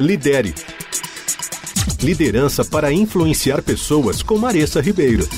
Lidere. Liderança para influenciar pessoas com Maressa Ribeiro.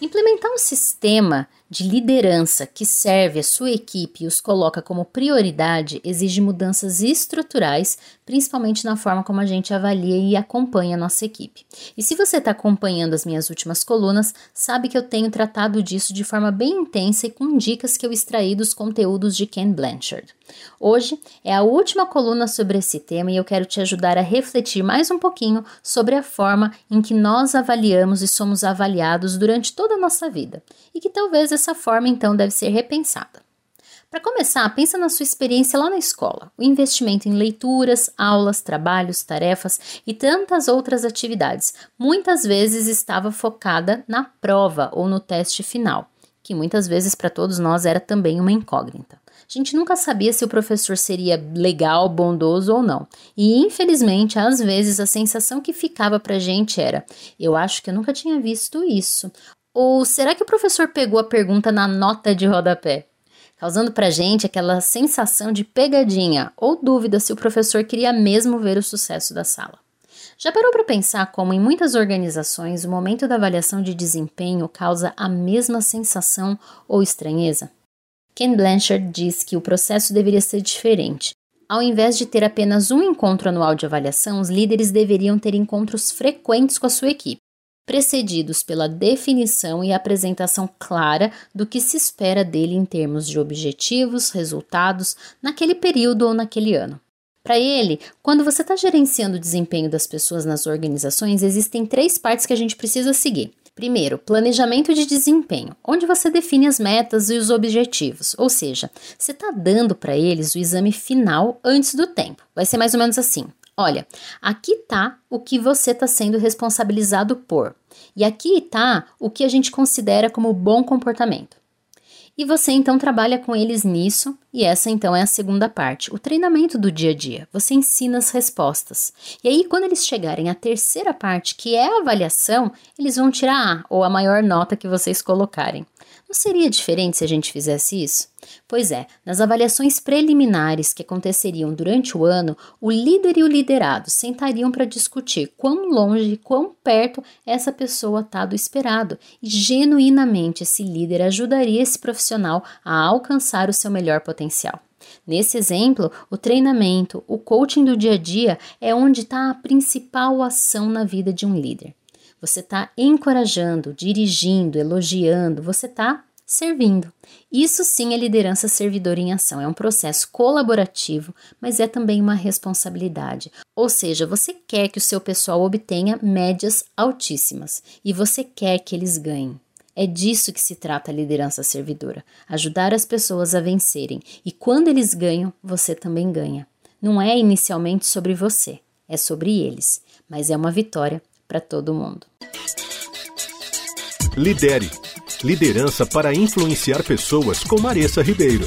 Implementar um sistema de liderança que serve a sua equipe e os coloca como prioridade exige mudanças estruturais, principalmente na forma como a gente avalia e acompanha a nossa equipe. E se você está acompanhando as minhas últimas colunas, sabe que eu tenho tratado disso de forma bem intensa e com dicas que eu extraí dos conteúdos de Ken Blanchard. Hoje é a última coluna sobre esse tema e eu quero te ajudar a refletir mais um pouquinho sobre a forma em que nós avaliamos e somos avaliados durante toda a nossa vida e que talvez essa forma então deve ser repensada. Para começar, pensa na sua experiência lá na escola. O investimento em leituras, aulas, trabalhos, tarefas e tantas outras atividades muitas vezes estava focada na prova ou no teste final, que muitas vezes para todos nós era também uma incógnita. A gente nunca sabia se o professor seria legal, bondoso ou não. E infelizmente, às vezes a sensação que ficava pra gente era: eu acho que eu nunca tinha visto isso. Ou será que o professor pegou a pergunta na nota de rodapé? Causando pra gente aquela sensação de pegadinha ou dúvida se o professor queria mesmo ver o sucesso da sala. Já parou para pensar como em muitas organizações o momento da avaliação de desempenho causa a mesma sensação ou estranheza? Ken Blanchard diz que o processo deveria ser diferente. Ao invés de ter apenas um encontro anual de avaliação, os líderes deveriam ter encontros frequentes com a sua equipe, precedidos pela definição e apresentação clara do que se espera dele em termos de objetivos, resultados, naquele período ou naquele ano. Para ele, quando você está gerenciando o desempenho das pessoas nas organizações, existem três partes que a gente precisa seguir. Primeiro, planejamento de desempenho, onde você define as metas e os objetivos, ou seja, você está dando para eles o exame final antes do tempo. Vai ser mais ou menos assim: olha, aqui está o que você está sendo responsabilizado por, e aqui está o que a gente considera como bom comportamento. E você então trabalha com eles nisso, e essa então é a segunda parte, o treinamento do dia a dia. Você ensina as respostas. E aí, quando eles chegarem à terceira parte, que é a avaliação, eles vão tirar A, ou a maior nota que vocês colocarem. Não seria diferente se a gente fizesse isso? Pois é, nas avaliações preliminares que aconteceriam durante o ano, o líder e o liderado sentariam para discutir quão longe e quão perto essa pessoa está do esperado, e genuinamente esse líder ajudaria esse profissional a alcançar o seu melhor potencial. Nesse exemplo, o treinamento, o coaching do dia a dia é onde está a principal ação na vida de um líder. Você está encorajando, dirigindo, elogiando, você está servindo. Isso sim é liderança servidora em ação. É um processo colaborativo, mas é também uma responsabilidade. Ou seja, você quer que o seu pessoal obtenha médias altíssimas e você quer que eles ganhem. É disso que se trata a liderança servidora: ajudar as pessoas a vencerem. E quando eles ganham, você também ganha. Não é inicialmente sobre você, é sobre eles, mas é uma vitória para todo mundo. Lidere. Liderança para influenciar pessoas com Maressa Ribeiro.